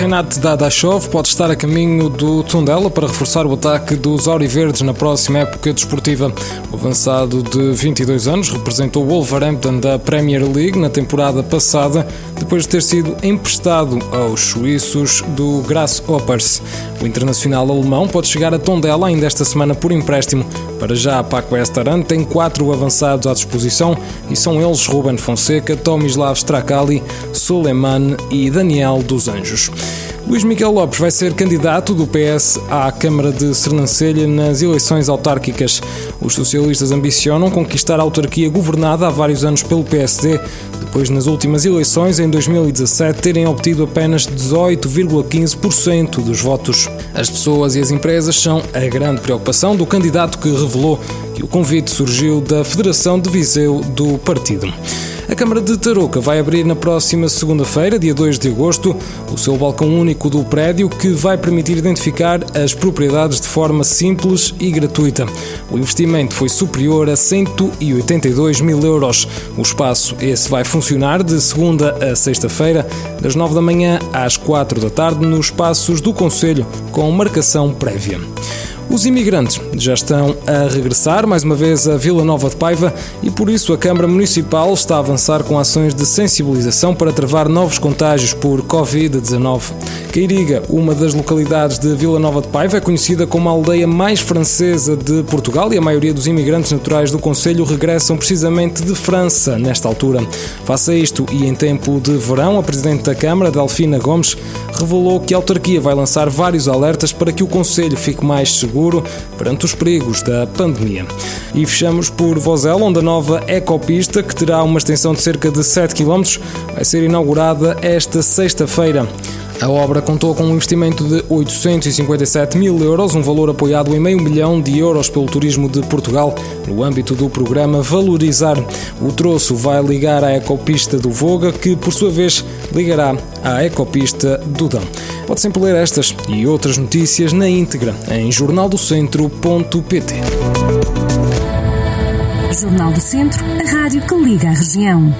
Renato Dadashov pode estar a caminho do Tondela para reforçar o ataque dos Auriverdes na próxima época desportiva. O avançado de 22 anos representou o Wolverhampton da Premier League na temporada passada, depois de ter sido emprestado aos suíços do Grasshoppers. O internacional alemão pode chegar a Tondela ainda esta semana por empréstimo. Para já, Paco Estaran tem quatro avançados à disposição e são eles Ruben Fonseca, Tomislav Strakali, Suleiman e Daniel dos Anjos. Luís Miguel Lopes vai ser candidato do PS à Câmara de Sernancelha nas eleições autárquicas. Os socialistas ambicionam conquistar a autarquia governada há vários anos pelo PSD, depois nas últimas eleições, em 2017, terem obtido apenas 18,15% dos votos. As pessoas e as empresas são a grande preocupação do candidato que revelou que o convite surgiu da Federação de Viseu do partido. A Câmara de Tarouca vai abrir na próxima segunda-feira, dia 2 de agosto, o seu balcão único do prédio que vai permitir identificar as propriedades de forma simples e gratuita. O investimento foi superior a 182 mil euros. O espaço esse vai funcionar de segunda a sexta-feira, das 9 da manhã às 4 da tarde, nos espaços do Conselho, com marcação prévia. Os imigrantes já estão a regressar mais uma vez a Vila Nova de Paiva e por isso a Câmara Municipal está a avançar com ações de sensibilização para travar novos contágios por Covid-19. Cairiga, uma das localidades de Vila Nova de Paiva, é conhecida como a aldeia mais francesa de Portugal e a maioria dos imigrantes naturais do Conselho regressam precisamente de França nesta altura. Face a isto e em tempo de verão, a Presidente da Câmara, Delfina Gomes, revelou que a autarquia vai lançar vários alertas para que o Conselho fique mais seguro seguro perante os perigos da pandemia. E fechamos por Vozela, onde a nova ecopista, que terá uma extensão de cerca de 7 km, vai ser inaugurada esta sexta-feira. A obra contou com um investimento de 857 mil euros, um valor apoiado em meio milhão de euros pelo Turismo de Portugal, no âmbito do programa Valorizar. O troço vai ligar à ecopista do Voga, que por sua vez ligará à ecopista do Dão. Pode sempre ler estas e outras notícias na íntegra em jornaldocentro.pt. Jornal do Centro, a rádio que liga a região.